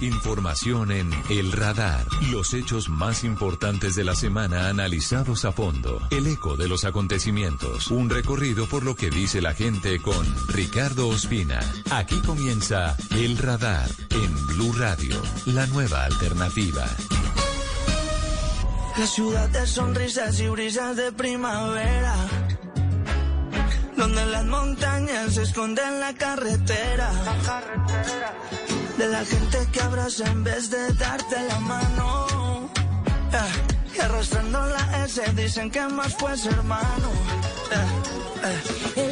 Información en El Radar. Los hechos más importantes de la semana analizados a fondo. El eco de los acontecimientos. Un recorrido por lo que dice la gente con Ricardo Ospina. Aquí comienza El Radar en Blue Radio, la nueva alternativa. La ciudad de sonrisas y brisas de primavera donde las montañas se esconden la carretera. De la gente que abraza en vez de darte la mano. y arrastrando la S dicen que más pues hermano. El que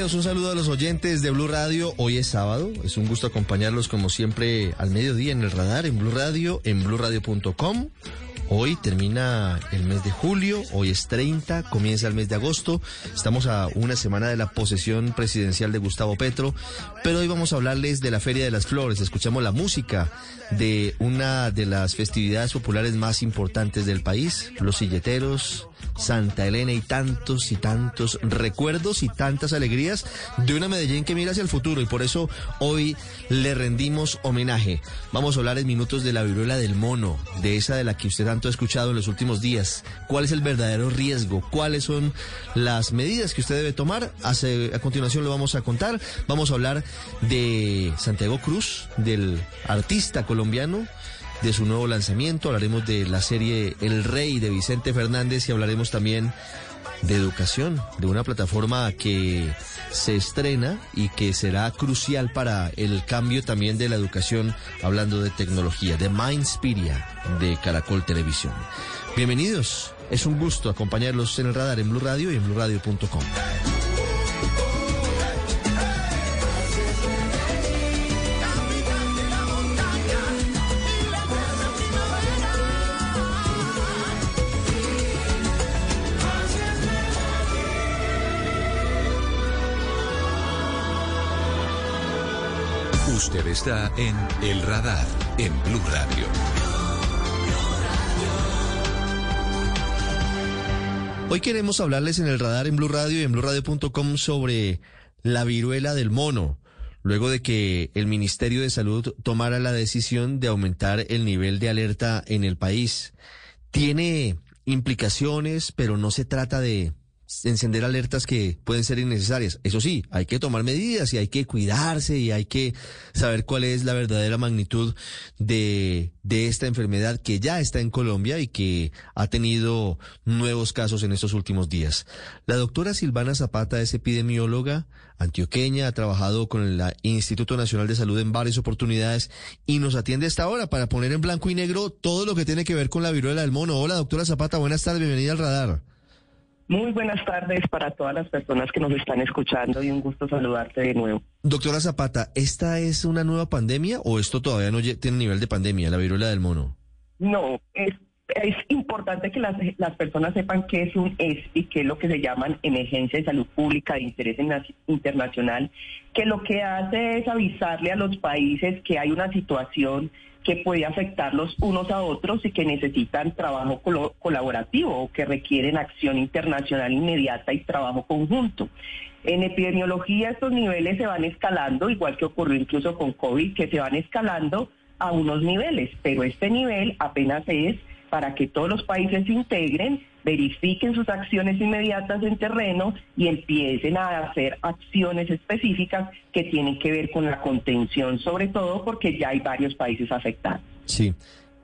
Un saludo a los oyentes de Blue Radio. Hoy es sábado, es un gusto acompañarlos como siempre al mediodía en el radar, en Blue Radio, en bluradio.com. Hoy termina el mes de julio, hoy es 30, comienza el mes de agosto. Estamos a una semana de la posesión presidencial de Gustavo Petro, pero hoy vamos a hablarles de la Feria de las Flores. Escuchamos la música de una de las festividades populares más importantes del país, los silleteros, Santa Elena y tantos y tantos recuerdos y tantas alegrías de una Medellín que mira hacia el futuro y por eso hoy le rendimos homenaje. Vamos a hablar en minutos de la viruela del mono, de esa de la que usted tanto ha escuchado en los últimos días. ¿Cuál es el verdadero riesgo? ¿Cuáles son las medidas que usted debe tomar? a continuación lo vamos a contar. Vamos a hablar de Santiago Cruz, del artista colombiano de su nuevo lanzamiento, hablaremos de la serie El Rey de Vicente Fernández y hablaremos también de educación, de una plataforma que se estrena y que será crucial para el cambio también de la educación, hablando de tecnología, de Mindspiria de Caracol Televisión. Bienvenidos, es un gusto acompañarlos en el radar en Blue Radio y en BlueRadio.com. Usted está en El Radar, en Blue Radio. Hoy queremos hablarles en El Radar, en Blue Radio y en BlueRadio.com sobre la viruela del mono. Luego de que el Ministerio de Salud tomara la decisión de aumentar el nivel de alerta en el país. Tiene implicaciones, pero no se trata de encender alertas que pueden ser innecesarias. Eso sí, hay que tomar medidas y hay que cuidarse y hay que saber cuál es la verdadera magnitud de, de esta enfermedad que ya está en Colombia y que ha tenido nuevos casos en estos últimos días. La doctora Silvana Zapata es epidemióloga antioqueña, ha trabajado con el Instituto Nacional de Salud en varias oportunidades y nos atiende esta hora para poner en blanco y negro todo lo que tiene que ver con la viruela del mono. Hola, doctora Zapata, buenas tardes, bienvenida al radar. Muy buenas tardes para todas las personas que nos están escuchando y un gusto saludarte de nuevo. Doctora Zapata, ¿esta es una nueva pandemia o esto todavía no tiene nivel de pandemia, la viruela del mono? No, es, es importante que las, las personas sepan qué es un ESPI, que es lo que se llaman emergencia de salud pública de interés internacional, que lo que hace es avisarle a los países que hay una situación que puede afectarlos unos a otros y que necesitan trabajo colaborativo o que requieren acción internacional inmediata y trabajo conjunto. En epidemiología estos niveles se van escalando, igual que ocurrió incluso con COVID, que se van escalando a unos niveles, pero este nivel apenas es para que todos los países se integren, verifiquen sus acciones inmediatas en terreno y empiecen a hacer acciones específicas que tienen que ver con la contención, sobre todo porque ya hay varios países afectados. Sí.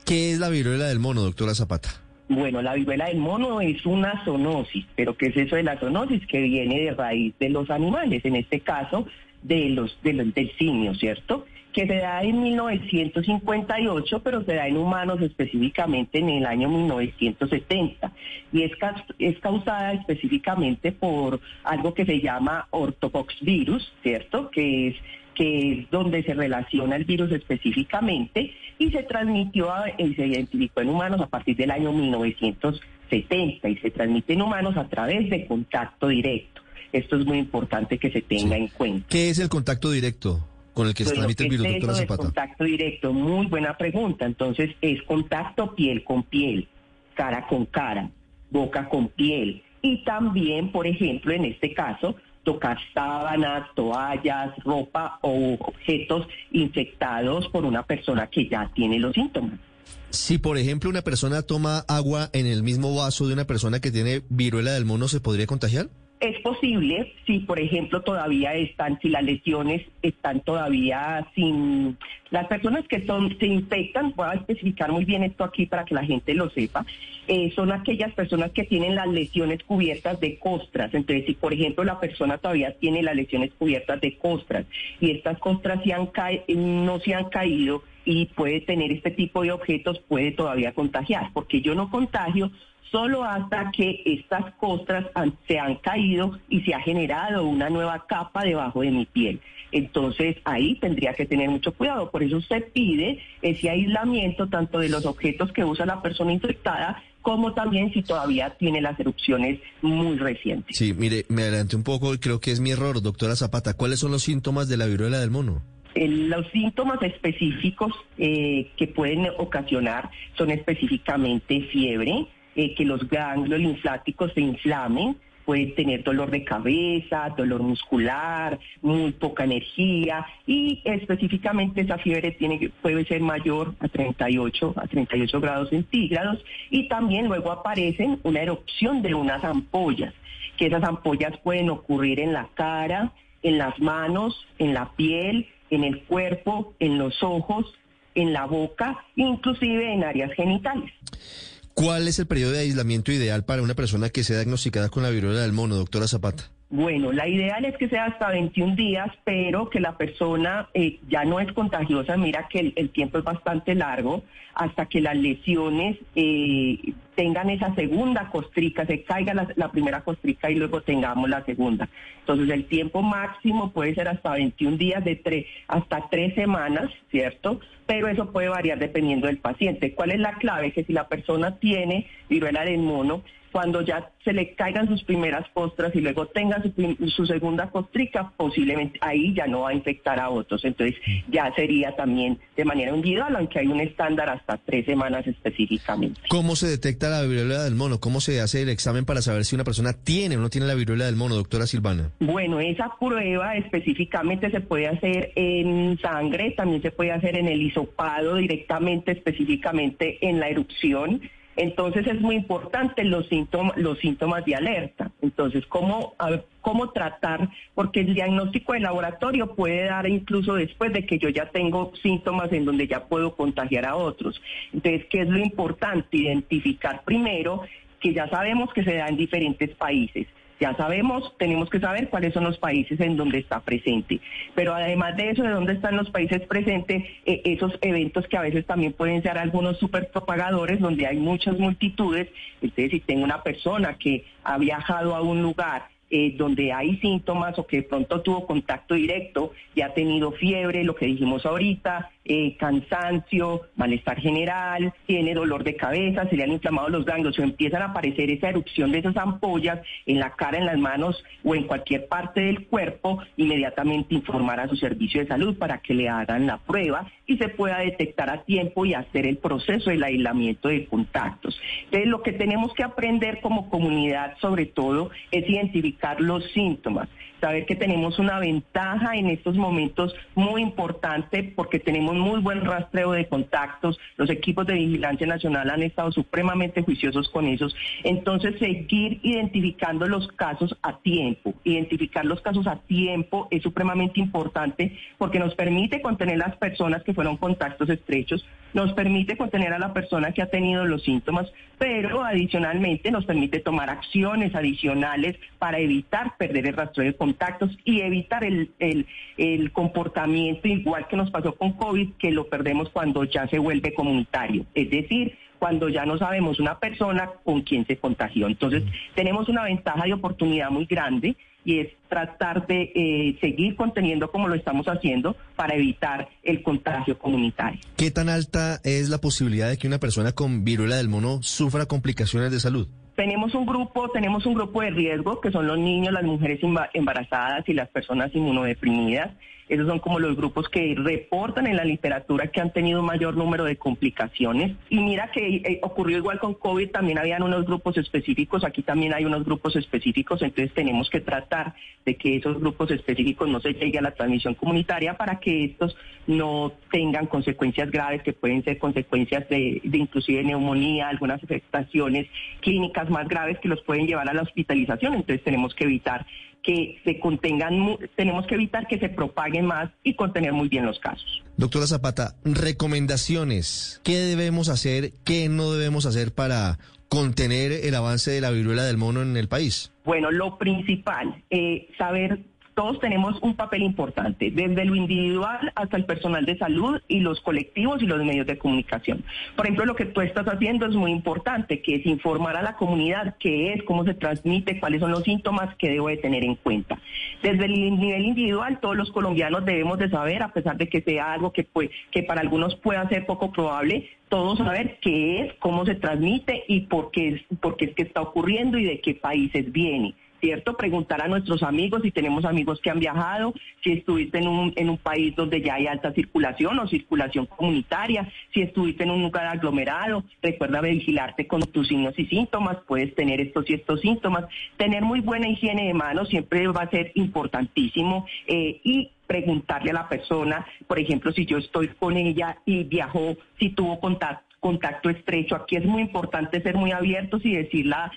¿Qué es la viruela del mono, doctora Zapata? Bueno, la viruela del mono es una zoonosis, pero ¿qué es eso de la zoonosis? Que viene de raíz de los animales, en este caso de los, de los del simio, ¿cierto? Que se da en 1958, pero se da en humanos específicamente en el año 1970. Y es, es causada específicamente por algo que se llama ortopoxvirus, ¿cierto? Que es que es donde se relaciona el virus específicamente y se transmitió y se identificó en humanos a partir del año 1970 y se transmite en humanos a través de contacto directo. esto es muy importante que se tenga en cuenta. ¿Qué es el contacto directo? Con el que se transmite el virus, doctora Zapata? contacto directo, muy buena pregunta. Entonces, es contacto piel con piel, cara con cara, boca con piel. Y también, por ejemplo, en este caso, tocar sábanas, toallas, ropa o objetos infectados por una persona que ya tiene los síntomas. Si, por ejemplo, una persona toma agua en el mismo vaso de una persona que tiene viruela del mono, ¿se podría contagiar? Es posible si, por ejemplo, todavía están, si las lesiones están todavía sin... Las personas que son, se infectan, voy a especificar muy bien esto aquí para que la gente lo sepa, eh, son aquellas personas que tienen las lesiones cubiertas de costras. Entonces, si, por ejemplo, la persona todavía tiene las lesiones cubiertas de costras y estas costras se han no se han caído y puede tener este tipo de objetos, puede todavía contagiar, porque yo no contagio solo hasta que estas costras se han caído y se ha generado una nueva capa debajo de mi piel. Entonces ahí tendría que tener mucho cuidado. Por eso se pide ese aislamiento tanto de los objetos que usa la persona infectada como también si todavía tiene las erupciones muy recientes. Sí, mire, me adelanté un poco y creo que es mi error, doctora Zapata. ¿Cuáles son los síntomas de la viruela del mono? los síntomas específicos eh, que pueden ocasionar son específicamente fiebre, eh, que los ganglios linfáticos se inflamen, puede tener dolor de cabeza, dolor muscular, muy poca energía y específicamente esa fiebre tiene, puede ser mayor a 38, a 38 grados centígrados y también luego aparecen una erupción de unas ampollas, que esas ampollas pueden ocurrir en la cara, en las manos, en la piel, en el cuerpo, en los ojos, en la boca, inclusive en áreas genitales. ¿Cuál es el periodo de aislamiento ideal para una persona que sea diagnosticada con la viruela del mono, doctora Zapata? Bueno, la ideal es que sea hasta 21 días, pero que la persona eh, ya no es contagiosa. Mira que el, tiempo es bastante largo hasta que las lesiones eh, tengan esa segunda costrica, se caiga la, primera costrica y luego tengamos la segunda. Entonces el tiempo máximo puede ser hasta 21 días, de tres, hasta tres semanas, ¿cierto? Pero eso puede variar dependiendo del paciente. ¿Cuál es la clave? Que si la persona tiene viruela del mono, cuando ya se le caigan sus primeras costras y luego tenga su, segunda costrica, posiblemente ahí ya no va a infectar a otros. Entonces ya sería también de manera individual, aunque hay un estándar hasta tres semanas específicamente. ¿Cómo se detecta la viruela del mono? ¿Cómo se hace el examen para saber si una persona tiene o no tiene la viruela del mono, doctora Silvana? Bueno, esa prueba específicamente se puede hacer en sangre, también se puede hacer en el hisopado directamente, específicamente en la erupción. Entonces es muy importante los síntomas, los síntomas de alerta. Entonces, ¿cómo, cómo tratar? Porque el diagnóstico de laboratorio puede dar incluso después de que yo ya tengo síntomas en donde ya puedo contagiar a otros. Entonces, ¿qué es lo importante? Identificar primero que ya sabemos que se da en diferentes países ya sabemos, tenemos que saber cuáles son los países en donde está presente. Pero además de eso, de dónde están los países presentes, eh, esos eventos que a veces también pueden ser algunos super propagadores, donde hay muchas multitudes. Entonces, si tengo una persona que ha viajado a un lugar eh, donde hay síntomas o que de pronto tuvo contacto directo y ha tenido fiebre, lo que dijimos ahorita, eh, cansancio, malestar general, tiene dolor de cabeza, se le han inflamado los ganglios o empiezan a aparecer esa erupción de esas ampollas en la cara, en las manos o en cualquier parte del cuerpo, inmediatamente informar a su servicio de salud para que le hagan la prueba y se pueda detectar a tiempo y hacer el proceso del aislamiento de contactos. Entonces, lo que tenemos que aprender como comunidad, sobre todo, es identificar los síntomas saber que tenemos una ventaja en estos momentos muy importante porque tenemos muy buen rastreo de contactos, los equipos de vigilancia nacional han estado supremamente juiciosos con esos, entonces seguir identificando los casos a tiempo, identificar los casos a tiempo es supremamente importante porque nos permite contener las personas que fueron contactos estrechos, nos permite contener a la persona que ha tenido los síntomas, pero adicionalmente nos permite tomar acciones adicionales para evitar perder el rastreo de contactos y evitar el, el, comportamiento igual que nos pasó con COVID, que lo perdemos cuando ya se vuelve comunitario. Es decir, cuando ya no sabemos una persona con quién se contagió. Entonces, tenemos una ventaja y oportunidad muy grande y es tratar de eh, seguir conteniendo como lo estamos haciendo para evitar el contagio comunitario. ¿Qué tan alta es la posibilidad de que una persona con viruela del mono sufra complicaciones de salud? Tenemos un grupo, tenemos un grupo de riesgo que son los niños, las mujeres embarazadas y las personas inmunodeprimidas. Esos son como los grupos que reportan en la literatura que han tenido mayor número de complicaciones. Y mira que eh, ocurrió igual con COVID, también habían unos grupos específicos, aquí también hay unos grupos específicos, entonces tenemos que tratar de que esos grupos específicos no se llegue a la transmisión comunitaria para que estos no tengan consecuencias graves que pueden ser consecuencias de inclusive neumonía, algunas afectaciones clínicas más graves que los pueden llevar a la hospitalización. Entonces tenemos que evitar que se contengan, tenemos que evitar que se propaguen más y contener muy bien los casos. Doctora Zapata, recomendaciones. ¿Qué debemos hacer, qué no debemos hacer para contener el avance de la viruela del mono en el país? Bueno, lo principal, eh, saber todos tenemos un papel importante, desde lo individual hasta el personal de salud y los colectivos y los medios de comunicación. Por ejemplo, lo que tú estás haciendo es muy importante, que es informar a la comunidad qué es, cómo se transmite, cuáles son los síntomas que debo de tener en cuenta. Desde el nivel individual, todos los colombianos debemos de saber, a pesar de que sea algo que, que para algunos pueda ser poco probable, todos saber qué es, cómo se transmite y por qué por qué es que está ocurriendo y de qué países viene. ¿Cierto? Preguntar a nuestros amigos si tenemos amigos que han viajado, si estuviste en un, en un país donde ya hay alta circulación o circulación comunitaria, si estuviste en un lugar aglomerado, recuerda vigilarte con tus signos y síntomas, puedes tener estos y estos síntomas. Tener muy buena higiene de manos siempre va a ser importantísimo eh, y preguntarle a la persona, por ejemplo, si yo estoy con ella y viajó, si tuvo contacto contacto estrecho. Aquí es muy importante ser muy abiertos y decirla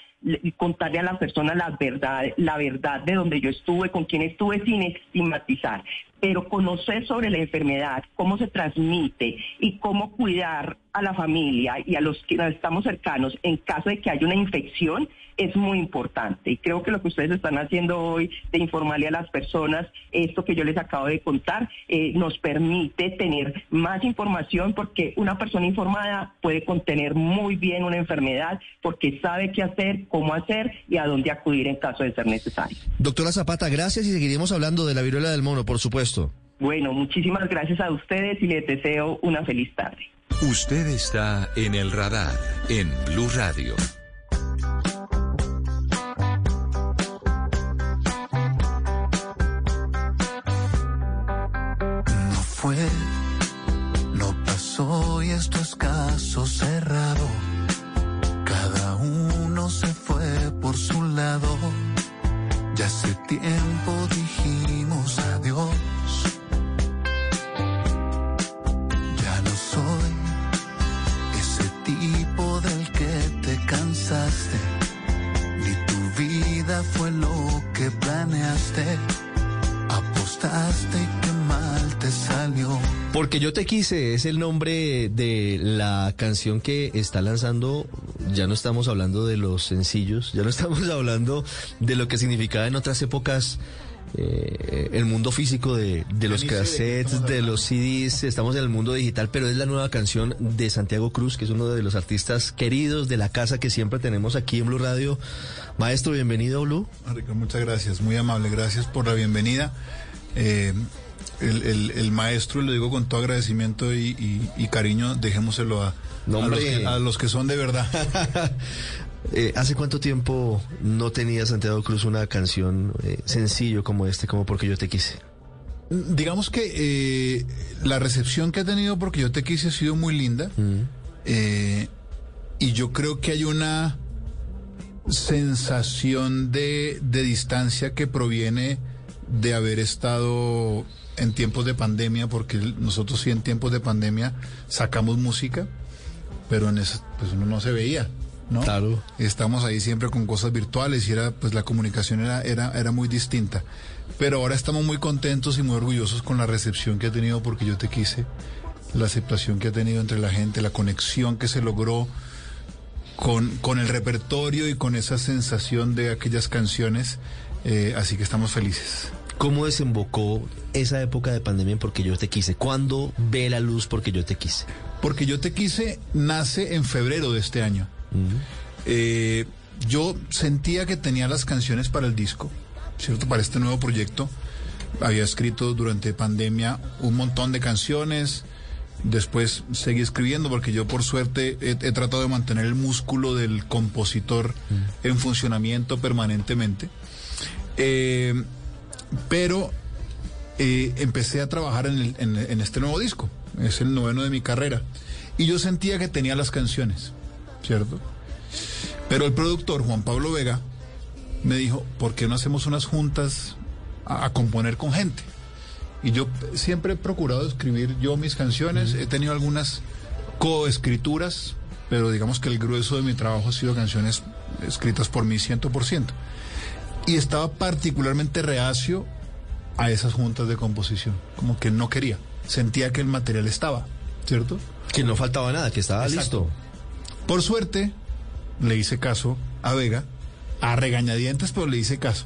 contarle a la persona la verdad, la verdad de donde yo estuve, con quién estuve, sin estigmatizar. Pero conocer sobre la enfermedad, cómo se transmite y cómo cuidar a la familia y a los que estamos cercanos en caso de que haya una infección es muy importante. Y creo que lo que ustedes están haciendo hoy de informarle a las personas esto que yo les acabo de contar eh, nos permite tener más información porque una persona informada puede contener muy bien una enfermedad porque sabe qué hacer, cómo hacer y a dónde acudir en caso de ser necesario. Doctora Zapata, gracias y seguiremos hablando de la viruela del mono, por supuesto. Bueno, muchísimas gracias a ustedes y les deseo una feliz tarde. Usted está en el radar en Blue Radio. No fue, Porque yo te quise es el nombre de la canción que está lanzando. Ya no estamos hablando de los sencillos, ya no estamos hablando de lo que significaba en otras épocas eh, el mundo físico de, de los cassettes, de los CDs. Estamos en el mundo digital, pero es la nueva canción de Santiago Cruz, que es uno de los artistas queridos de la casa que siempre tenemos aquí en Blue Radio. Maestro, bienvenido, Blue. Muchas gracias, muy amable, gracias por la bienvenida. Eh, el, el, el, maestro, lo digo con todo agradecimiento y, y, y cariño, dejémoselo a, No, a, los que, a los que son de verdad. Eh, ¿Hace cuánto tiempo no tenía Santiago Cruz una canción eh, sencillo como este, como Porque yo te quise? Digamos que eh, la recepción que ha tenido porque yo te quise ha sido muy linda. Eh, y yo creo que hay una sensación de, de distancia que proviene de haber estado en tiempos de pandemia, porque nosotros sí en tiempos de pandemia sacamos música, pero en ese, pues uno no se veía, ¿no? Claro. Estamos ahí siempre con cosas virtuales y era, pues la comunicación era, era, era muy distinta. Pero ahora estamos muy contentos y muy orgullosos con la recepción que ha tenido porque yo te quise, la aceptación que ha tenido entre la gente, la conexión que se logró con, con el repertorio y con esa sensación de aquellas canciones. eh, así que estamos felices. ¿Cómo desembocó esa época de pandemia en Porque yo te quise? ¿Cuándo ve la luz Porque yo te quise? Porque yo te quise nace en febrero de este año. Eh, yo sentía que tenía las canciones para el disco, ¿cierto? Para este nuevo proyecto. Había escrito durante pandemia un montón de canciones Después seguí escribiendo porque yo por suerte he, he tratado de mantener el músculo del compositor en funcionamiento permanentemente. Eh, pero eh, empecé a trabajar en, el- en- en este nuevo disco. Es el noveno de mi carrera. Y yo sentía que tenía las canciones, ¿cierto? Pero el productor, Juan Pablo Vega, me dijo, ¿por qué no hacemos unas juntas a, a componer con gente? Y yo siempre he procurado escribir yo mis canciones. He tenido algunas coescrituras, pero digamos que el grueso de mi trabajo ha sido canciones escritas por mí 100%. Y estaba particularmente reacio a esas juntas de composición. Como que no quería. Sentía que el material estaba, ¿cierto? Que no faltaba nada, que estaba Exacto. listo. Por suerte, le hice caso a Vega, a regañadientes, pero le hice caso.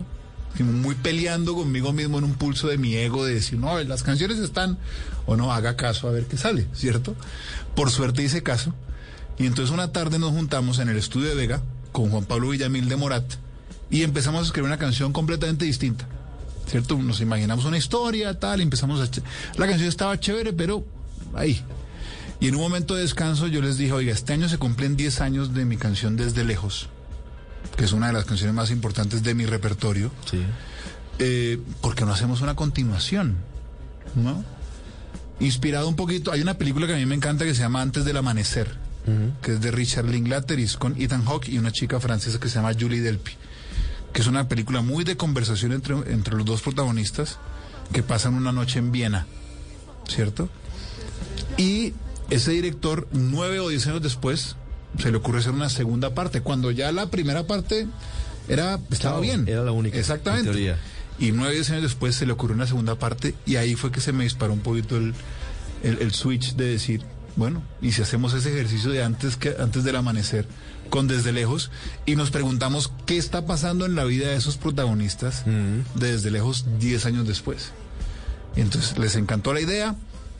Muy peleando conmigo mismo en un pulso de mi ego de decir, no, las canciones están, o no, haga caso a ver qué sale, ¿cierto? Por suerte hice caso. Y entonces una tarde nos juntamos en el estudio de Vega con Juan Pablo Villamil de Morat y empezamos a escribir una canción completamente distinta. ¿Cierto? Nos imaginamos una historia, tal, y empezamos a... La canción estaba chévere, pero ahí, y en un momento de descanso yo les dije, oiga, este año se cumplen 10 años de mi canción Desde Lejos, que es una de las canciones más importantes de mi repertorio. Sí. Eh, ¿Por qué no hacemos una continuación? ¿No? Inspirado un poquito, hay una película que a mí me encanta que se llama Antes del Amanecer, que es de Richard Linklater y es con Ethan Hawke y una chica francesa que se llama Julie Delpy, que es una película muy de conversación entre, entre los dos protagonistas que pasan una noche en Viena, ¿cierto? Y ese director, nueve o diez años después, se le ocurre hacer una segunda parte, cuando ya la primera parte era, estaba bien. era la única, Exactamente. en teoría. Y nueve o diez años después se le ocurrió una segunda parte y ahí fue que se me disparó un poquito el, el, el switch de decir, bueno, y si hacemos ese ejercicio de antes, que, antes del amanecer, con desde lejos, y nos preguntamos qué está pasando en la vida de esos protagonistas de desde lejos diez años después. Y entonces les encantó la idea,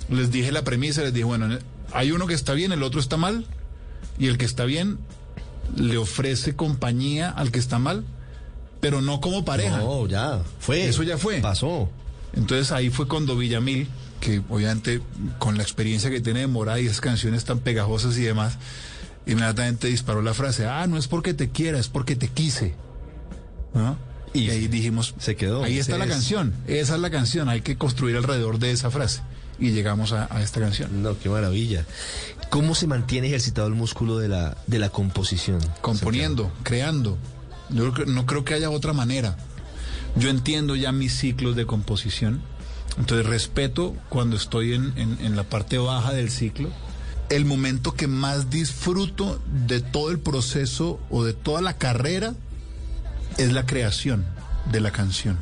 les dije la premisa, les dije, bueno, hay uno que está bien, el otro está mal, y el que está bien le ofrece compañía al que está mal, pero no como pareja. No, ya. Fue. Eso ya fue. Pasó. Entonces ahí fue cuando Villamil, que obviamente con la experiencia que tiene de Mora y esas canciones tan pegajosas y demás, inmediatamente disparó la frase, ah, no es porque te quiera, es porque te quise. ¿No? Y Y, ahí dijimos, se quedó. Ahí está la es- canción, esa es la canción, hay que construir alrededor de esa frase. Y llegamos a, a esta canción. No, qué maravilla. ¿Cómo se mantiene ejercitado el músculo de la, de la composición? componiendo, creando. Yo no creo que haya otra manera. Yo entiendo ya mis ciclos de composición, entonces respeto cuando estoy en, en- en la parte baja del ciclo. El momento que más disfruto de todo el proceso o de toda la carrera es la creación de la canción.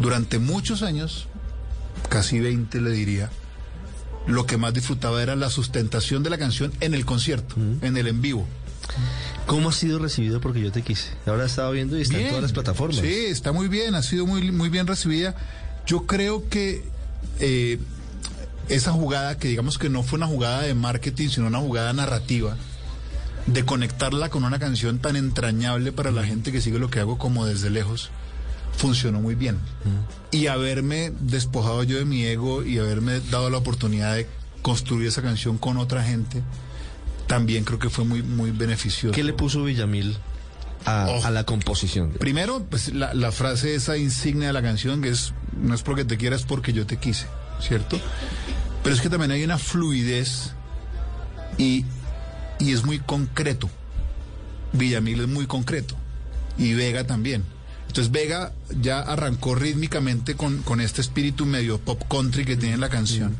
Durante muchos años, casi 20 le diría, lo que más disfrutaba era la sustentación de la canción en el concierto, en el en vivo. ¿Cómo ha sido recibido porque yo te quise? Ahora estaba viendo y está en todas las plataformas. Sí, está muy bien, ha sido muy, muy bien recibida. Yo creo que eh, esa jugada, que digamos que no fue una jugada de marketing, sino una jugada narrativa, de conectarla con una canción tan entrañable para la gente que sigue lo que hago como desde lejos, funcionó muy bien. Y haberme despojado yo de mi ego y haberme dado la oportunidad de construir esa canción con otra gente, también creo que fue muy, muy beneficioso. ¿Qué le puso Villamil a, Oh. a la composición? Primero, pues la, la frase esa insignia de la canción que es no es porque te quiera, es porque yo te quise, ¿cierto? Pero es que también hay una fluidez y, y es muy concreto. Villamil es muy concreto y Vega también. Entonces Vega ya arrancó rítmicamente con, con este espíritu medio pop country que tiene la canción,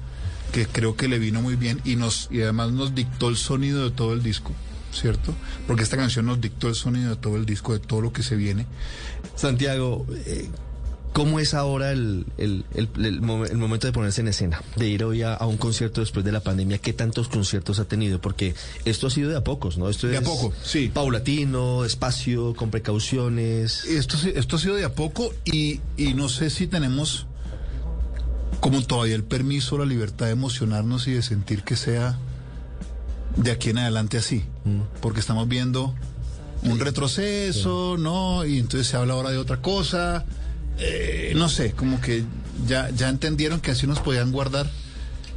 que creo que le vino muy bien y nos y además nos dictó el sonido de todo el disco, ¿cierto? Porque esta canción nos dictó el sonido de todo el disco, de todo lo que se viene. Santiago, eh, ¿cómo es ahora el, el, el- el momen- el momento de ponerse en escena? De ir hoy a, a un concierto después de la pandemia. ¿Qué tantos conciertos ha tenido? Porque esto ha sido de a pocos, ¿no? Esto De a es poco, sí. Paulatino, espacio, con precauciones. Esto, esto ha sido de a poco y, y no sé si tenemos como todavía el permiso, la libertad de emocionarnos y de sentir que sea de aquí en adelante así. Porque estamos viendo un retroceso, ¿no? Y entonces se habla ahora de otra cosa. Eh, no sé, como que ya, ya entendieron que así nos podían guardar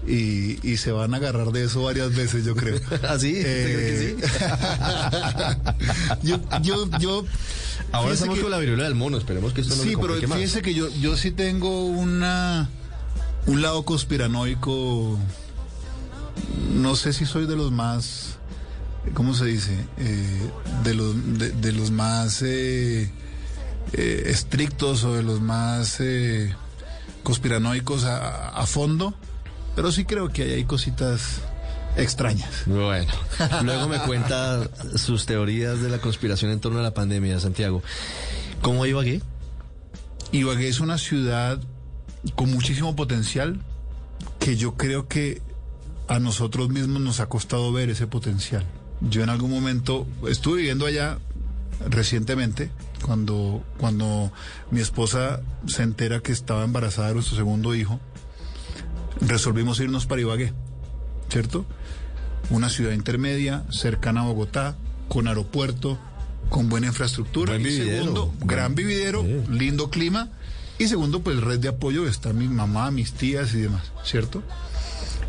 y, y se van a agarrar de eso varias veces, yo creo. ¿Ah, sí? ¿Usted cree que Eh, yo, yo, yo. Ahora estamos que- con la viruela del mono, esperemos que esto no Sí, pero más. fíjese que yo, yo sí tengo una un lado conspiranoico. No sé si soy de los más, ¿cómo se dice? Eh, de los de, de los más eh, eh, estrictos o de los más conspiranoicos a, a fondo, pero sí creo que ahí hay cositas extrañas. Bueno, luego me cuenta sus teorías de la conspiración en torno a la pandemia, Santiago. ¿Cómo iba aquí? Ibagué es una ciudad con muchísimo potencial que yo creo que a nosotros mismos nos ha costado ver ese potencial. Yo en algún momento estuve viviendo allá recientemente cuando cuando mi esposa se entera que estaba embarazada de nuestro segundo hijo. Resolvimos irnos para Ibagué, ¿cierto? Una ciudad intermedia, cercana a Bogotá, con aeropuerto, con buena infraestructura. Buen y vividero. segundo, Buen- gran vividero, lindo clima. Y segundo, pues red de apoyo está mi mamá, mis tías y demás, ¿cierto?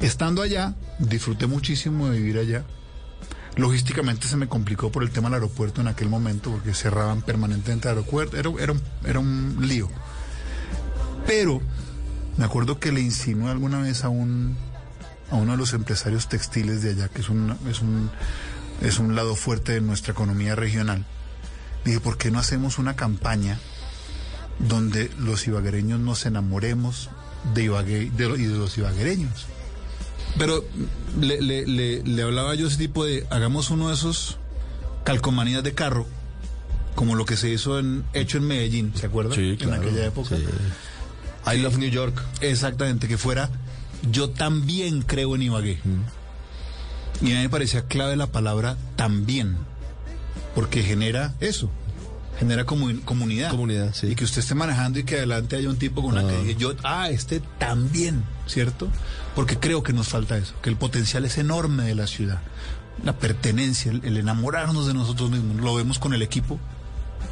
Estando allá, disfruté muchísimo de vivir allá. Logísticamente se me complicó por el tema del aeropuerto en aquel momento, porque cerraban permanentemente el aeropuerto. Era, era, un, era un lío. Pero me acuerdo que le insinué alguna vez a un a uno de los empresarios textiles de allá, que es un, es un, es un lado fuerte de nuestra economía regional. Dije, ¿por qué no hacemos una campaña donde los ibaguereños nos enamoremos de Ibagué de los ibaguereños? Pero le, le, le, le hablaba yo ese tipo de, hagamos uno de esos calcomanías de carro, como lo que se hizo en, hecho en Medellín, ¿se acuerda? En aquella época. sí. I love New York. Exactamente, que fuera yo también creo en Ibagué. Y a mí me parecía clave la palabra también, porque genera eso, genera comu- comunidad. Comunidad, sí. Y que usted esté manejando y que adelante haya un tipo con una Ah. que diga, yo, ah, este también, ¿cierto? Porque creo que nos falta eso, que el potencial es enorme de la ciudad. La pertenencia, el, el enamorarnos de nosotros mismos, lo vemos con el equipo,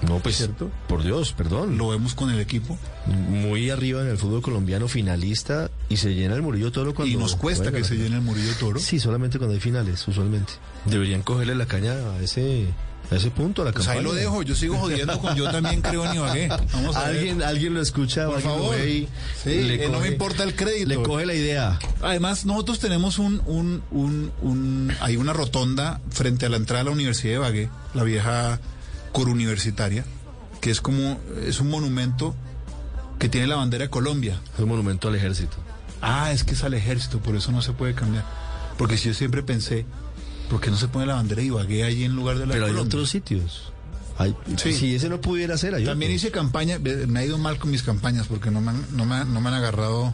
No, pues, ¿Cierto? por Dios, perdón. lo vemos con el equipo. Muy arriba en el fútbol colombiano, finalista, y se llena el Murillo Toro cuando... y nos cuesta juega que se llene el Murillo Toro. Sí, solamente cuando hay finales, usualmente. Deberían cogerle la caña a ese, a ese punto, la Pues ahí campaña. lo dejo, yo sigo jodiendo con yo también creo en Ibagué. Vamos a ver. Alguien, lo escucha, Por favor. y Sí, eh, no me importa el crédito. Le coge la idea. Además, nosotros tenemos un, un, un, un- hay una rotonda frente a la entrada de la Universidad de Ibagué, la vieja cor universitaria, que es como, es un monumento que tiene la bandera de Colombia. Es un monumento al ejército. Ah, es que es al ejército, por eso no se puede cambiar. Porque si yo siempre pensé, ¿por qué no se pone la bandera de Ibagué ahí en lugar de la Pero de hay Colombia? otros sitios. Hay- Sí. Si ese no pudiera ser, hay También otros. hice campaña, me ha ido mal con mis campañas porque no me, han, no, me, han- no me han agarrado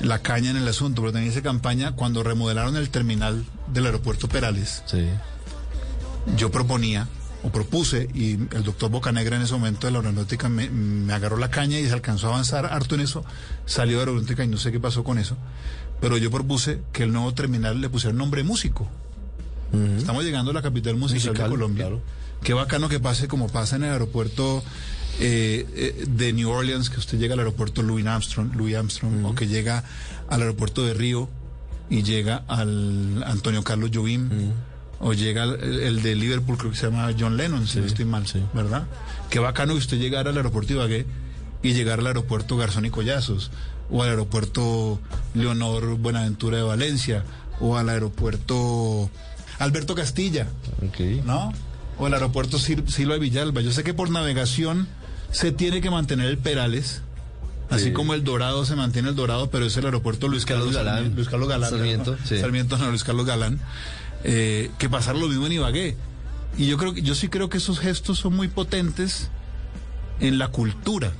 la caña en el asunto, pero también hice campaña cuando remodelaron el terminal del aeropuerto Perales. Sí. Yo proponía o propuse y el doctor Bocanegra en ese momento de la aeronáutica me, me agarró la caña y se alcanzó a avanzar harto en eso, salió de aeronáutica y no sé qué pasó con eso, pero yo propuse que el nuevo terminal le pusiera nombre músico. Estamos llegando a la capital musical, Musical, de Colombia. claro. Qué bacano que pase como pasa en el aeropuerto eh, eh, de New Orleans, que usted llega al aeropuerto Louis Armstrong, Louis Armstrong o que llega al aeropuerto de Río y llega al Antonio Carlos Jobim, o llega el, el de Liverpool, creo que se llama John Lennon, si no estoy mal, sí. ¿verdad? Qué bacano que usted llegara al aeropuerto Ibagué y llegar al aeropuerto Garzón y Collazos, o al aeropuerto Leonor Buenaventura de Valencia, o al aeropuerto Alberto Castilla. ¿no? O el aeropuerto Sil- Silva de Villalba. Yo sé que por navegación se tiene que mantener el Perales, así Sí. como el Dorado se mantiene el Dorado, pero es el aeropuerto Luis Carlos, Galán. Luis Carlos Galán. Sarmiento, ¿no? sí. Sarmiento, no, Luis Carlos Galán. eh, que pasar lo mismo en Ibagué. Y yo creo que yo sí creo que esos gestos son muy potentes en la cultura.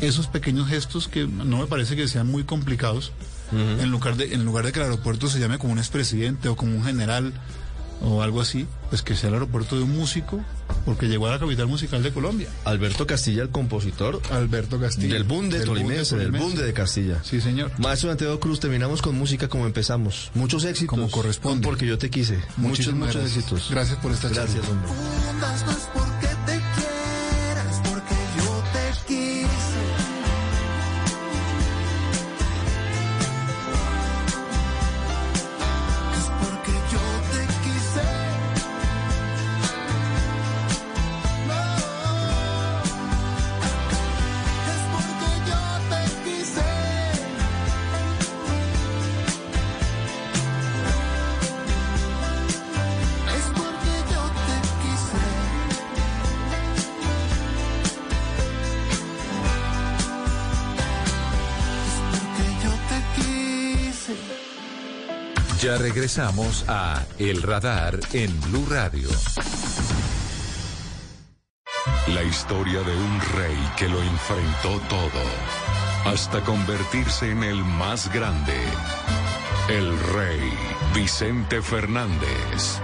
Esos pequeños gestos que no me parece que sean muy complicados. En, lugar de, en lugar de que el aeropuerto se llame como un expresidente o como un general o algo así, pues que sea el aeropuerto de un músico, porque llegó a la capital musical de Colombia, Alberto Castilla, el compositor Alberto Castillo. del Bunde Del tolimense, del. Bunde de Castilla. Sí, señor. Maestro Santiago Cruz, terminamos con música como empezamos. Muchos éxitos. Como corresponde. Porque yo te quise. Muchos, Muchísimas muchos gracias. éxitos. Gracias por esta charla. Gracias, hombre. Regresamos a El Radar en Blue Radio. La historia de un rey que lo enfrentó todo hasta convertirse en el más grande. El rey Vicente Fernández.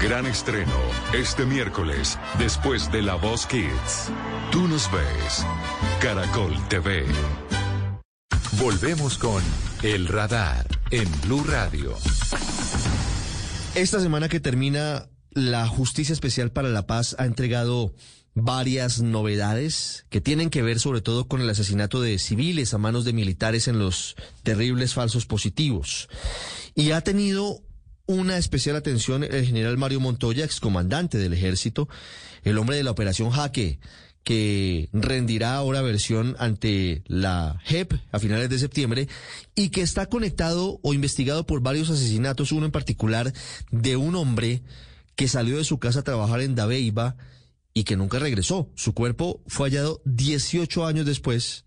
Gran estreno este miércoles después de La Voz Kids. Tú nos ves. Caracol TV. Volvemos con El Radar en Blue Radio. Esta semana que termina, la Justicia Especial para la Paz ha entregado varias novedades que tienen que ver sobre todo con el asesinato de civiles a manos de militares en los terribles falsos positivos. Y ha tenido una especial atención el general Mario Montoya, excomandante del ejército, el hombre de la operación Jaque, que rendirá ahora versión ante la JEP a finales de septiembre y que está conectado o investigado por varios asesinatos, uno en particular de un hombre que salió de su casa a trabajar en Dabeiba y que nunca regresó. Su cuerpo fue hallado 18 años después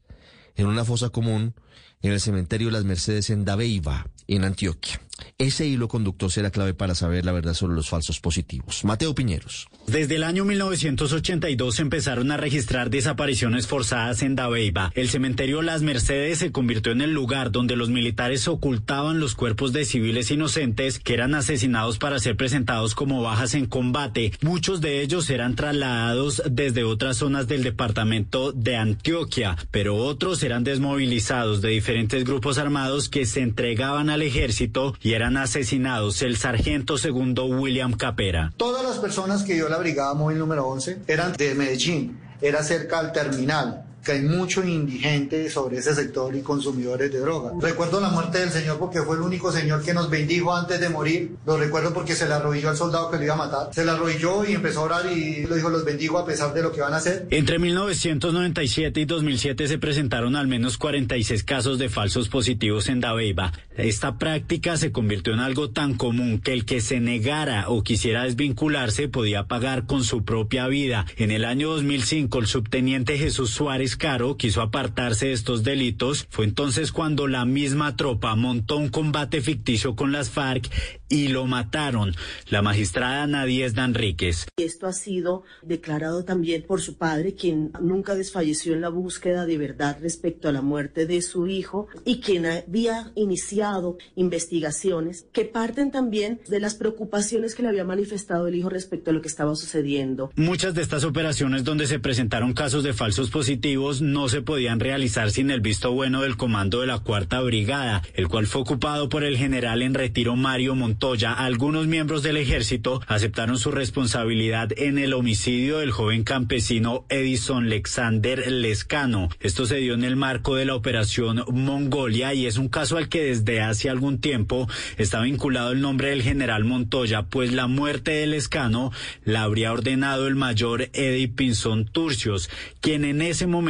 en una fosa común en el cementerio de las Mercedes en Dabeiba, en Antioquia. Ese hilo conductor será clave para saber la verdad sobre los falsos positivos. Mateo Piñeros. Desde el año 1982 empezaron a registrar desapariciones forzadas en Dabeiba. El cementerio Las Mercedes se convirtió en el lugar donde los militares ocultaban los cuerpos de civiles inocentes que eran asesinados para ser presentados como bajas en combate. Muchos de ellos eran trasladados desde otras zonas del departamento de Antioquia, pero otros eran desmovilizados de diferentes grupos armados que se entregaban al ejército eran asesinados el sargento segundo William Capera. Todas las personas que dio la brigada móvil número 11 eran de Medellín, era cerca al terminal que hay mucho indigente sobre ese sector y consumidores de droga. Recuerdo la muerte del Señor porque fue el único Señor que nos bendijo antes de morir. Lo recuerdo porque se le arrodilló al soldado que lo iba a matar. Se le arrodilló y empezó a orar y lo dijo, los bendigo a pesar de lo que van a hacer. Entre 1997 y 2007 se presentaron al menos 46 casos de falsos positivos en Dabeiba. Esta práctica se convirtió en algo tan común que el que se negara o quisiera desvincularse podía pagar con su propia vida. En el año 2005 el subteniente Jesús Suárez Caro quiso apartarse de estos delitos, fue entonces cuando la misma tropa montó un combate ficticio con las FARC y lo mataron. La magistrada Nadie Danríquez. Esto ha sido declarado también por su padre, quien nunca desfalleció en la búsqueda de verdad respecto a la muerte de su hijo y quien había iniciado investigaciones que parten también de las preocupaciones que le había manifestado el hijo respecto a lo que estaba sucediendo. Muchas de estas operaciones donde se presentaron casos de falsos positivos no se podían realizar sin el visto bueno del comando de la Cuarta Brigada, el cual fue ocupado por el general en retiro Mario Montoya. Algunos miembros del ejército aceptaron su responsabilidad en el homicidio del joven campesino Edison Alexander Lescano. Esto se dio en el marco de la operación Mongolia y es un caso al que desde hace algún tiempo está vinculado el nombre del general Montoya, pues la muerte de Lescano la habría ordenado el mayor Eddie Pinzón Turcios, quien en ese momento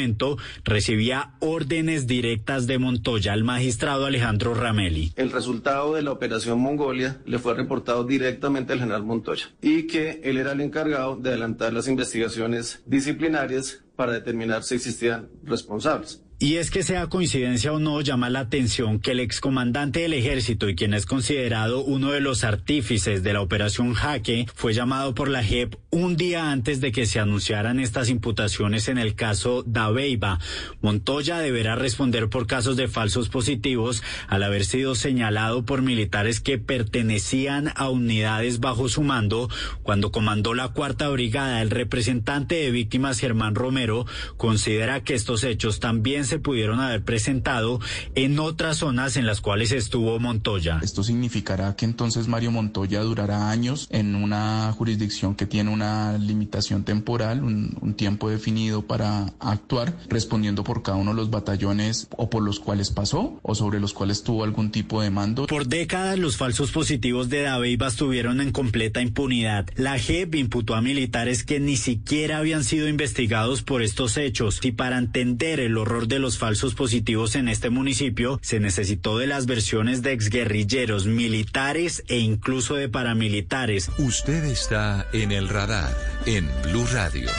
recibía órdenes directas de Montoya al magistrado Alejandro Ramelli. El resultado de la operación Mongolia le fue reportado directamente al general Montoya y que él era el encargado de adelantar las investigaciones disciplinarias para determinar si existían responsables. Y es que sea coincidencia o no, llama la atención que el excomandante del ejército y quien es considerado uno de los artífices de la operación Jaque fue llamado por la JEP un día antes de que se anunciaran estas imputaciones en el caso Dabeiba. Montoya deberá responder por casos de falsos positivos al haber sido señalado por militares que pertenecían a unidades bajo su mando cuando comandó la cuarta brigada. El representante de víctimas Germán Romero considera que estos hechos también se pudieron haber presentado en otras zonas en las cuales estuvo Montoya. Esto significará que entonces Mario Montoya durará años en una jurisdicción que tiene una limitación temporal, un, un tiempo definido para actuar, respondiendo por cada uno de los batallones o por los cuales pasó o sobre los cuales tuvo algún tipo de mando. Por décadas los falsos positivos de Dabeiba estuvieron en completa impunidad. La JEP imputó a militares que ni siquiera habían sido investigados por estos hechos y para entender el horror de los falsos positivos en este municipio, se necesitó de las versiones de exguerrilleros, militares e incluso de paramilitares. Usted está en el radar en Blue Radio.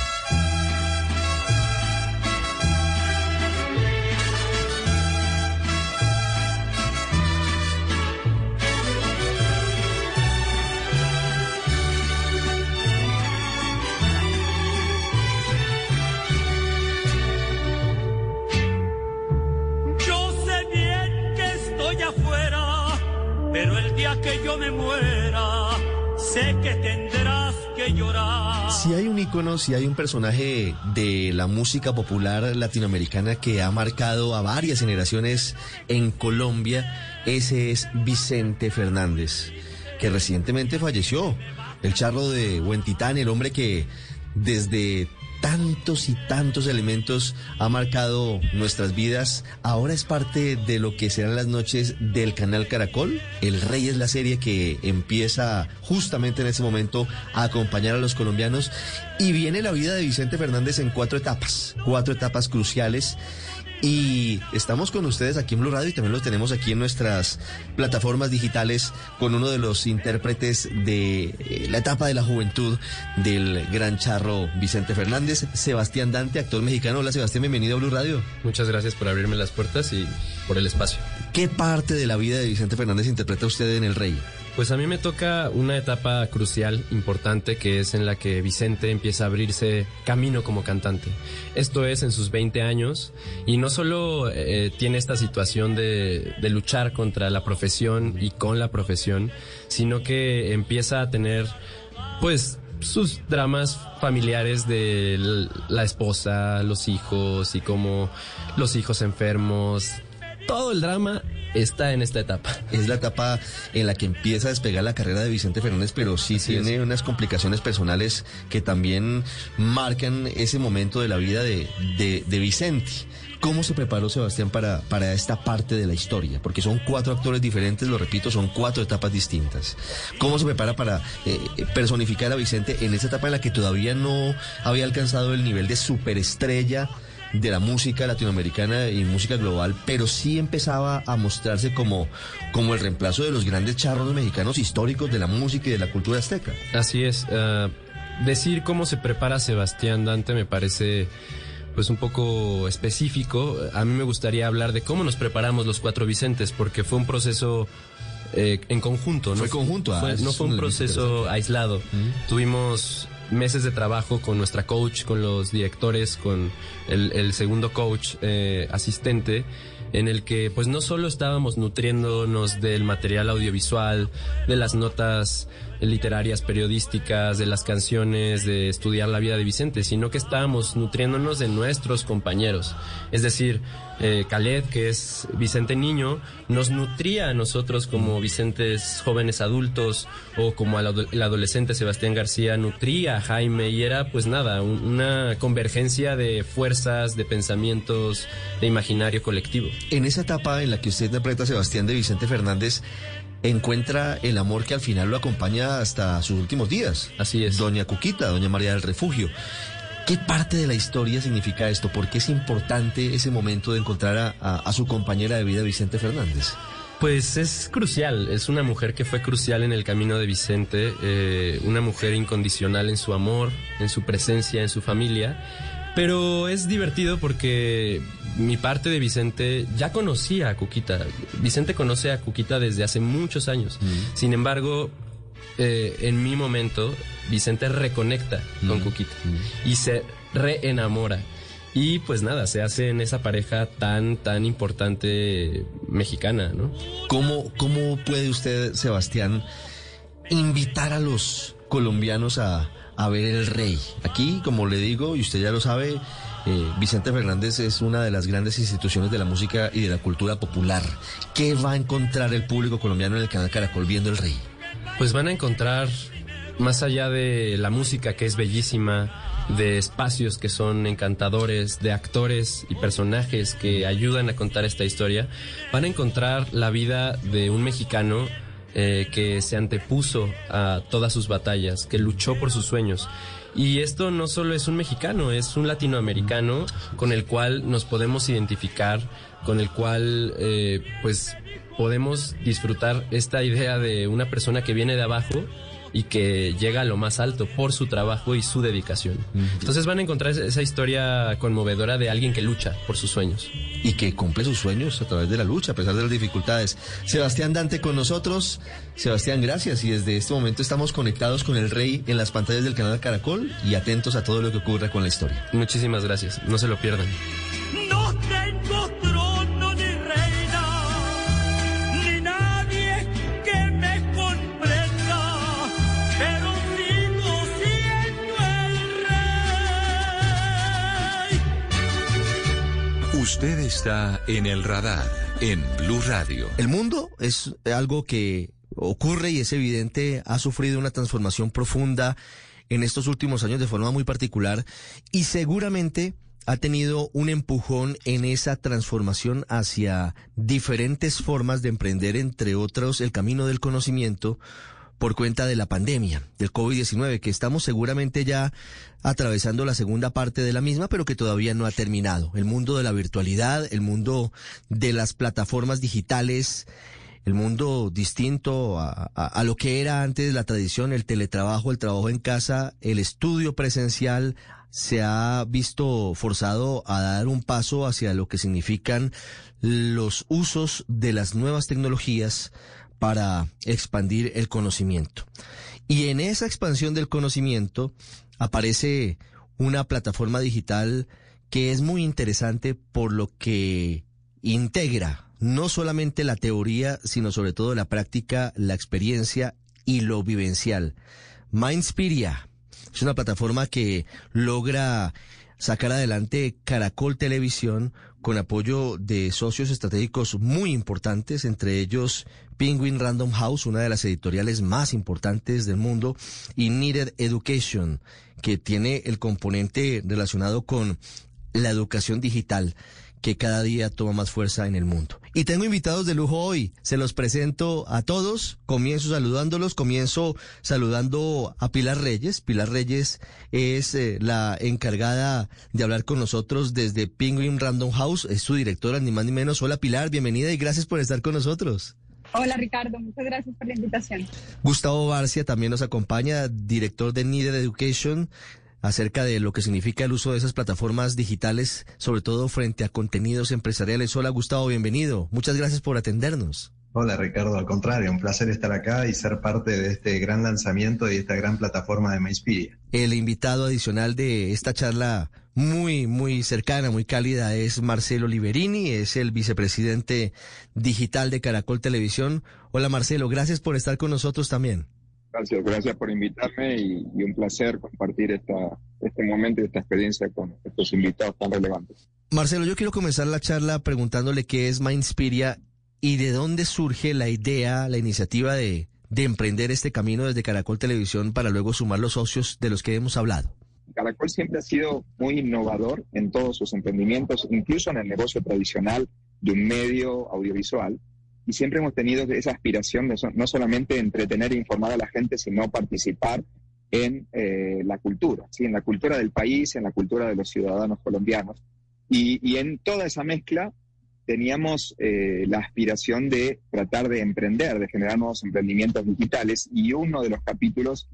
Que yo me muera, sé que tendrás que llorar. Si hay un ícono, si hay un personaje de la música popular latinoamericana que ha marcado a varias generaciones en Colombia, ese es Vicente Fernández, que recientemente falleció. El charro de Huentitán, el hombre que desde tantos y tantos elementos ha marcado nuestras vidas. Ahora es parte de lo que serán las noches del canal Caracol. El Rey es la serie que empieza justamente en ese momento a acompañar a los colombianos. Y viene la vida de Vicente Fernández en cuatro etapas, cuatro etapas cruciales. Y estamos con ustedes aquí en Blue Radio y también los tenemos aquí en nuestras plataformas digitales con uno de los intérpretes de eh, la etapa de la juventud del gran charro Vicente Fernández, Sebastián Dante, actor mexicano. Hola Sebastián, bienvenido a Blue Radio. Muchas gracias por abrirme las puertas y por el espacio. ¿Qué parte de la vida de Vicente Fernández interpreta usted en El Rey? Pues a mí me toca una etapa crucial, importante, que es en la que Vicente empieza a abrirse camino como cantante. Esto es en sus 20 años y no solo eh, tiene esta situación de, de luchar contra la profesión y con la profesión, sino que empieza a tener, pues, sus dramas familiares de la esposa, los hijos y como los hijos enfermos. Todo el drama está en esta etapa. Es la etapa en la que empieza a despegar la carrera de Vicente Fernández, pero sí tiene unas complicaciones personales que también marcan ese momento de la vida de, de- de Vicente. ¿Cómo se preparó Sebastián para, para esta parte de la historia? Porque son cuatro actores diferentes, lo repito, son cuatro etapas distintas. ¿Cómo se prepara para eh, personificar a Vicente en esa etapa en la que todavía no había alcanzado el nivel de superestrella? De la música latinoamericana y música global, pero sí empezaba a mostrarse como, como el reemplazo de los grandes charros mexicanos históricos de la música y de la cultura azteca. Así es. ah, decir cómo se prepara Sebastián Dante me parece pues un poco específico. A mí me gustaría hablar de cómo nos preparamos los cuatro Vicentes, porque fue un proceso eh, en conjunto. Fue no conjunto, ah, fue- no fue un proceso aislado. Tuvimos meses de trabajo con nuestra coach, con los directores, con el, segundo coach eh, asistente, en el que pues no solo estábamos nutriéndonos del material audiovisual, de las notas literarias, periodísticas, de las canciones, de estudiar la vida de Vicente, sino que estábamos nutriéndonos de nuestros compañeros. Es decir, eh, Khaled, que es Vicente Niño, nos nutría a nosotros como Vicentes jóvenes adultos o como al el adolescente Sebastián García nutría a Jaime y era pues nada, un- una convergencia de fuerzas, de pensamientos, de imaginario colectivo. En esa etapa en la que usted interpreta a Sebastián de Vicente Fernández, encuentra el amor que al final lo acompaña hasta sus últimos días. Así es. Doña Cuquita, Doña María del Refugio. ¿Qué parte de la historia significa esto? ¿Por qué es importante ese momento de encontrar a, a- a su compañera de vida, Vicente Fernández? Pues es crucial, es una mujer que fue crucial en el camino de Vicente, eh, una mujer incondicional en su amor, en su presencia, en su familia, pero es divertido porque mi parte de Vicente ya conocía a Cuquita, Vicente conoce a Cuquita desde hace muchos años, sin embargo, eh, en mi momento, Vicente reconecta con Cuquita y se reenamora. Y pues nada, se hace en esa pareja tan, tan importante mexicana, ¿no? ¿Cómo, ¿Cómo puede usted, Sebastián, invitar a los colombianos a, a ver el rey? Aquí, como le digo, y usted ya lo sabe, eh, Vicente Fernández es una de las grandes instituciones de la música y de la cultura popular. ¿Qué va a encontrar el público colombiano en el canal Caracol viendo el rey? Pues van a encontrar, más allá de la música que es bellísima, de espacios que son encantadores, de actores y personajes que ayudan a contar esta historia, van a encontrar la vida de un mexicano eh, que se antepuso a todas sus batallas, que luchó por sus sueños. Y esto no solo es un mexicano, es un latinoamericano con el cual nos podemos identificar, con el cual eh, pues podemos disfrutar esta idea de una persona que viene de abajo y que llega a lo más alto por su trabajo y su dedicación. Entonces van a encontrar esa- esa historia conmovedora de alguien que lucha por sus sueños. Y que cumple sus sueños a través de la lucha, a pesar de las dificultades. Sebastián Dante con nosotros. Sebastián, gracias. Y desde este momento estamos conectados con el rey en las pantallas del canal Caracol y atentos a todo lo que ocurra con la historia. Muchísimas gracias, no se lo pierdan. No tengo Usted está en el radar en Blue Radio. El mundo es algo que ocurre y es evidente, ha sufrido una transformación profunda en estos últimos años de forma muy particular y seguramente ha tenido un empujón en esa transformación hacia diferentes formas de emprender, entre otros el camino del conocimiento por cuenta de la pandemia, del COVID-19, que estamos seguramente ya atravesando la segunda parte de la misma, pero que todavía no ha terminado. El mundo de la virtualidad, el mundo de las plataformas digitales, el mundo distinto a, lo que era antes la tradición, el teletrabajo, el trabajo en casa, el estudio presencial, se ha visto forzado a dar un paso hacia lo que significan los usos de las nuevas tecnologías para expandir el conocimiento. Y en esa expansión del conocimiento aparece una plataforma digital que es muy interesante por lo que integra no solamente la teoría, sino sobre todo la práctica, la experiencia y lo vivencial. Mindspiria es una plataforma que logra sacar adelante Caracol Televisión con apoyo de socios estratégicos muy importantes, entre ellos Penguin Random House, una de las editoriales más importantes del mundo, y Needed Education, que tiene el componente relacionado con la educación digital que cada día toma más fuerza en el mundo. Y tengo invitados de lujo hoy. Se los presento a todos. Comienzo saludándolos. Comienzo saludando a Pilar Reyes. Pilar Reyes es eh, la encargada de hablar con nosotros desde Penguin Random House. Es su directora, ni más ni menos. Hola Pilar, bienvenida y gracias por estar con nosotros. Hola Ricardo, muchas gracias por la invitación. Gustavo Barcia también nos acompaña, director de Needed Education acerca de lo que significa el uso de esas plataformas digitales, sobre todo frente a contenidos empresariales. Hola Gustavo, bienvenido. Muchas gracias por atendernos. Hola Ricardo, al contrario, un placer estar acá y ser parte de este gran lanzamiento y esta gran plataforma de MySpiria. El invitado adicional de esta charla muy, muy cercana, muy cálida es Marcelo Liberini, es el vicepresidente digital de Caracol Televisión. Hola Marcelo, gracias por estar con nosotros también. Gracias, gracias por invitarme y, un placer compartir esta, este momento y esta experiencia con estos invitados tan relevantes. Marcelo, yo quiero comenzar la charla preguntándole qué es Mindspiria y de dónde surge la idea, la iniciativa de, de emprender este camino desde Caracol Televisión para luego sumar los socios de los que hemos hablado. Caracol siempre ha sido muy innovador en todos sus emprendimientos, incluso en el negocio tradicional de un medio audiovisual y siempre hemos tenido esa aspiración de no solamente entretener e informar a la gente, sino participar en eh, la cultura, ¿sí? en la cultura del país, en la cultura de los ciudadanos colombianos. Y, en toda esa mezcla teníamos eh, la aspiración de tratar de emprender, de generar nuevos emprendimientos digitales y uno de los capítulos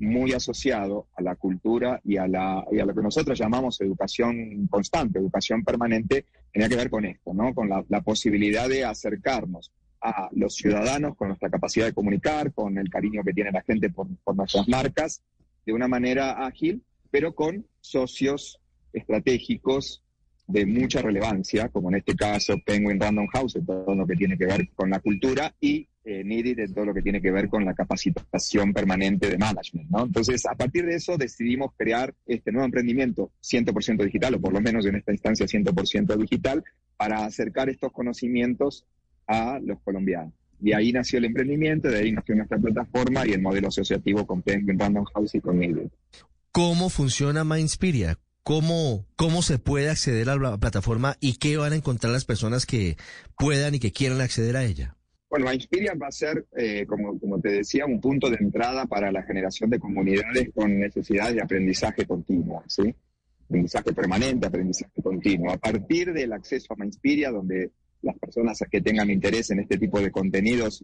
muy asociado a la cultura y a, la, y a lo que nosotros llamamos educación constante, educación permanente, tenía que ver con esto, ¿no? Con la, la, posibilidad de acercarnos a los ciudadanos con nuestra capacidad de comunicar, con el cariño que tiene la gente por, por nuestras marcas, de una manera ágil, pero con socios estratégicos de mucha relevancia, como en este caso Penguin Random House, todo lo que tiene que ver con la cultura, y eh, Needed en todo lo que tiene que ver con la capacitación permanente de management. ¿no? Entonces, a partir de eso decidimos crear este nuevo emprendimiento 100% digital, o por lo menos en esta instancia 100% digital, para acercar estos conocimientos a los colombianos. Y ahí nació el emprendimiento, de ahí nació nuestra plataforma y el modelo asociativo con Penguin Random House y con Needed. ¿Cómo funciona Mindspiria? ¿Cómo, ¿Cómo se puede acceder a la plataforma y qué van a encontrar las personas que puedan y que quieran acceder a ella? Bueno, Inspiria va a ser, eh, como, te decía, un punto de entrada para la generación de comunidades con necesidades de aprendizaje continuo, ¿sí? Aprendizaje permanente, aprendizaje continuo. A partir del acceso a Mindspiria, donde las personas que tengan interés en este tipo de contenidos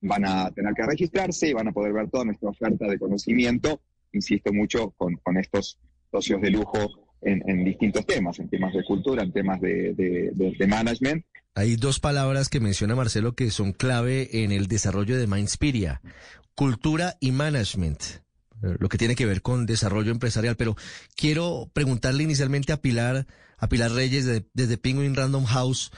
van a tener que registrarse y van a poder ver toda nuestra oferta de conocimiento, insisto mucho, con, estos socios de lujo en, distintos temas, en temas de cultura, en temas de management, hay dos palabras que menciona Marcelo que son clave en el desarrollo de Mindspiria, cultura y management, eh, lo que tiene que ver con desarrollo empresarial. Pero quiero preguntarle inicialmente a Pilar, a Pilar Reyes desde Penguin Random House,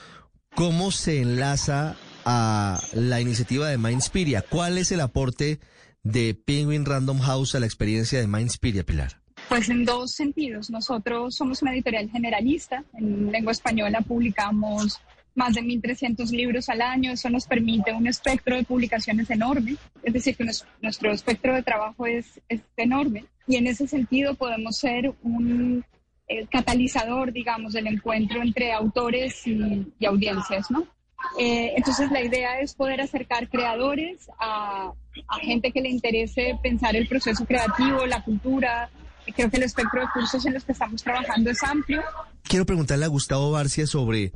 ¿cómo se enlaza a la iniciativa de Mindspiria? ¿Cuál es el aporte de Penguin Random House a la experiencia de Mindspiria, Pilar? Pues en dos sentidos. Nosotros somos una editorial generalista. En lengua española publicamos más de 1.300 libros al año. Eso nos permite un espectro de publicaciones enorme. Es decir, que nuestro espectro de trabajo es, es enorme. Y en ese sentido podemos ser un eh, catalizador, digamos, del encuentro entre autores y, audiencias, ¿no? Eh, entonces la idea es poder acercar creadores a, a, gente que le interese pensar el proceso creativo, la cultura. Creo que el espectro de cursos en los que estamos trabajando es amplio. Quiero preguntarle a Gustavo Barcia sobre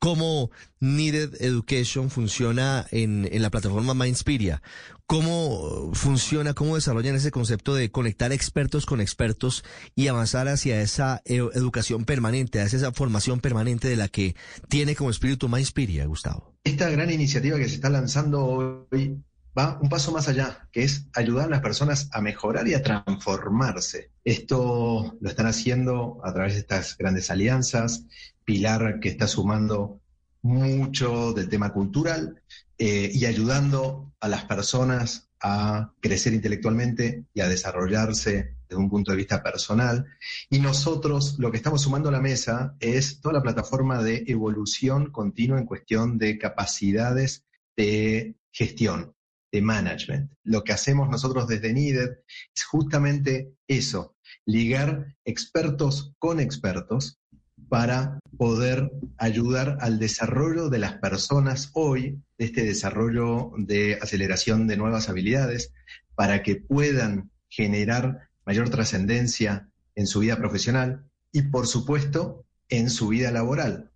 cómo Needed Education funciona en, en la plataforma Mindspiria. ¿Cómo funciona, cómo desarrollan ese concepto de conectar expertos con expertos y avanzar hacia esa e, educación permanente, hacia esa formación permanente de la que tiene como espíritu Mindspiria, Gustavo? Esta gran iniciativa que se está lanzando hoy va un paso más allá, que es ayudar a las personas a mejorar y a transformarse. Esto lo están haciendo a través de estas grandes alianzas, Pilar que está sumando mucho del tema cultural eh, y ayudando a las personas a crecer intelectualmente y a desarrollarse desde un punto de vista personal. Y nosotros lo que estamos sumando a la mesa es toda la plataforma de evolución continua en cuestión de capacidades de gestión de management. Lo que hacemos nosotros desde NIDED es justamente eso, ligar expertos con expertos para poder ayudar al desarrollo de las personas hoy, este desarrollo de aceleración de nuevas habilidades, para que puedan generar mayor trascendencia en su vida profesional y, por supuesto, en su vida laboral.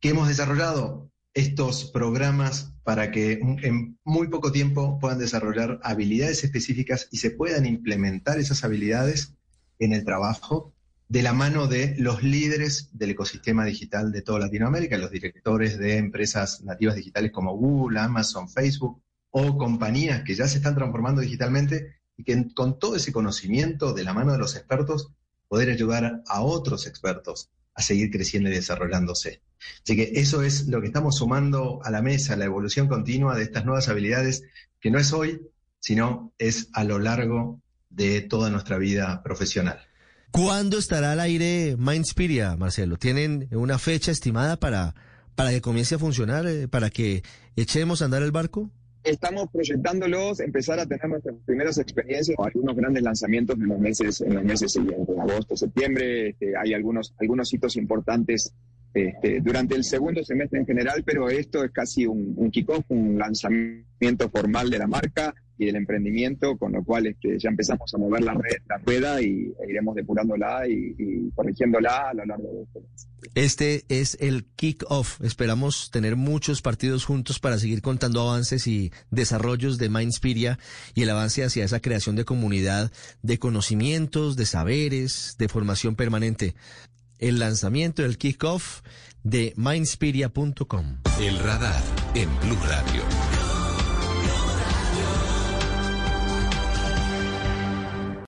¿Qué hemos desarrollado? estos programas para que en muy poco tiempo puedan desarrollar habilidades específicas y se puedan implementar esas habilidades en el trabajo de la mano de los líderes del ecosistema digital de toda Latinoamérica, los directores de empresas nativas digitales como Google, Amazon, Facebook o compañías que ya se están transformando digitalmente y que con todo ese conocimiento de la mano de los expertos poder ayudar a otros expertos a seguir creciendo y desarrollándose. Así que eso es lo que estamos sumando a la mesa, la evolución continua de estas nuevas habilidades, que no es hoy, sino es a lo largo de toda nuestra vida profesional. ¿Cuándo estará al aire Mindspiria, Marcelo? ¿Tienen una fecha estimada para, para que comience a funcionar, eh, para que echemos a andar el barco? Estamos proyectándolos, empezar a tener nuestras primeras experiencias, algunos grandes lanzamientos en los meses, en los meses siguientes, agosto, septiembre, este, hay algunos, algunos hitos importantes este, durante el segundo semestre en general, pero esto es casi un, un kickoff, un lanzamiento formal de la marca y del emprendimiento, con lo cual este, ya empezamos a mover la, red, la rueda y e iremos depurándola y, corrigiéndola a lo largo de este mes. Este es el kick-off. Esperamos tener muchos partidos juntos para seguir contando avances y desarrollos de Mindspiria y el avance hacia esa creación de comunidad de conocimientos, de saberes, de formación permanente. El lanzamiento del kick-off de mindspiria.com. El radar en Blue Radio.